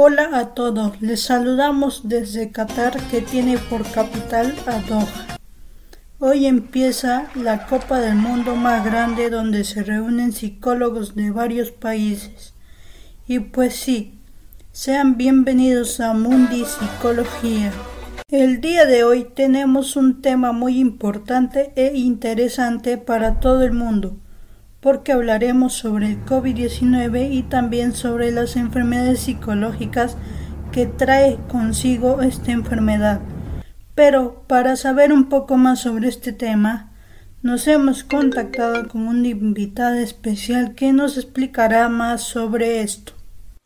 Hola a todos, les saludamos desde Qatar que tiene por capital a Doha. Hoy empieza la Copa del Mundo más grande donde se reúnen psicólogos de varios países. Y pues sí, sean bienvenidos a Mundi Psicología. El día de hoy tenemos un tema muy importante e interesante para todo el mundo porque hablaremos sobre el COVID-19 y también sobre las enfermedades psicológicas que trae consigo esta enfermedad. Pero para saber un poco más sobre este tema, nos hemos contactado con una invitada especial que nos explicará más sobre esto.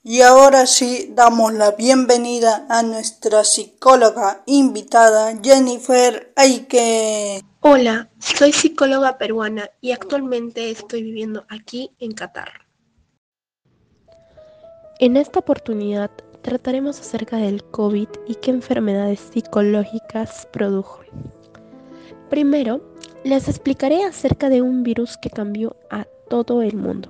Y ahora sí damos la bienvenida a nuestra psicóloga invitada Jennifer Aike. Hola, soy psicóloga peruana y actualmente estoy viviendo aquí en Qatar. En esta oportunidad trataremos acerca del COVID y qué enfermedades psicológicas produjo. Primero, les explicaré acerca de un virus que cambió a todo el mundo.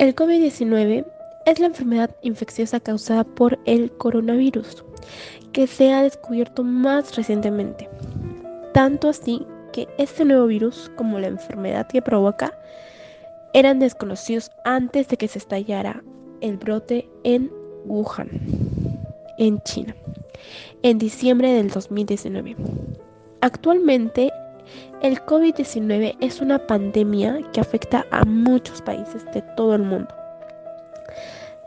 El COVID-19 es la enfermedad infecciosa causada por el coronavirus, que se ha descubierto más recientemente. Tanto así que este nuevo virus, como la enfermedad que provoca, eran desconocidos antes de que se estallara el brote en Wuhan, en China, en diciembre del 2019. Actualmente, el COVID-19 es una pandemia que afecta a muchos países de todo el mundo.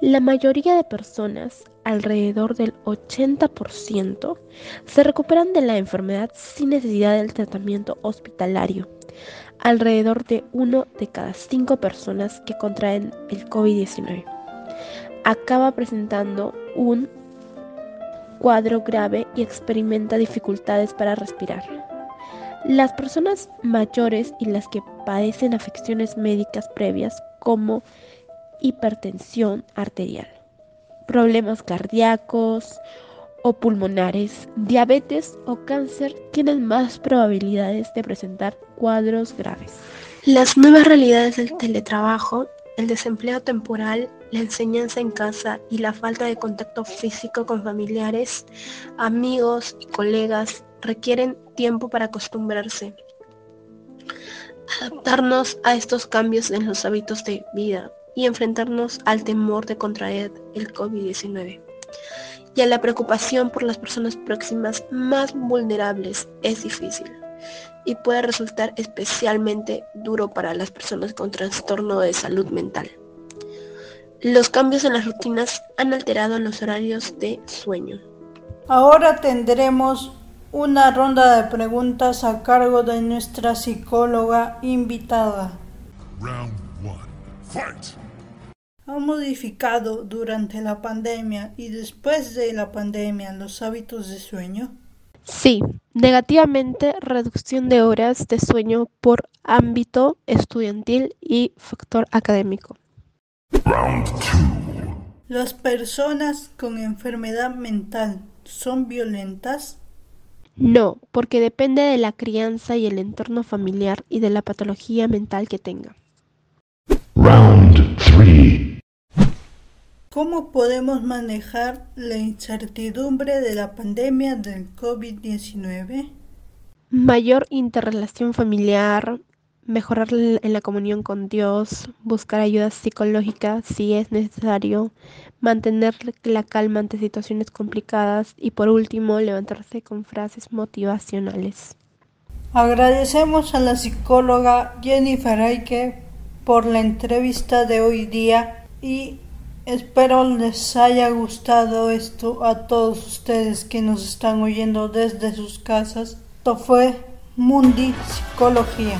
La mayoría de personas, alrededor del 80%, se recuperan de la enfermedad sin necesidad del tratamiento hospitalario. Alrededor de uno de cada cinco personas que contraen el COVID-19 acaba presentando un cuadro grave y experimenta dificultades para respirar. Las personas mayores y las que padecen afecciones médicas previas como hipertensión arterial, problemas cardíacos o pulmonares, diabetes o cáncer tienen más probabilidades de presentar cuadros graves. Las nuevas realidades del teletrabajo, el desempleo temporal, la enseñanza en casa y la falta de contacto físico con familiares, amigos y colegas requieren tiempo para acostumbrarse. Adaptarnos a estos cambios en los hábitos de vida y enfrentarnos al temor de contraer el COVID-19 y a la preocupación por las personas próximas más vulnerables es difícil y puede resultar especialmente duro para las personas con trastorno de salud mental. Los cambios en las rutinas han alterado los horarios de sueño. Ahora tendremos una ronda de preguntas a cargo de nuestra psicóloga invitada. Round Fight. ¿Ha modificado durante la pandemia y después de la pandemia los hábitos de sueño? Sí, negativamente reducción de horas de sueño por ámbito estudiantil y factor académico. ¿Las personas con enfermedad mental son violentas? No, porque depende de la crianza y el entorno familiar y de la patología mental que tenga. Round 3. ¿Cómo podemos manejar la incertidumbre de la pandemia del COVID-19? Mayor interrelación familiar, mejorar en la comunión con Dios, buscar ayuda psicológica si es necesario, mantener la calma ante situaciones complicadas y por último levantarse con frases motivacionales. Agradecemos a la psicóloga Jennifer Aike por la entrevista de hoy día y Espero les haya gustado esto a todos ustedes que nos están oyendo desde sus casas. Esto fue Mundi Psicología.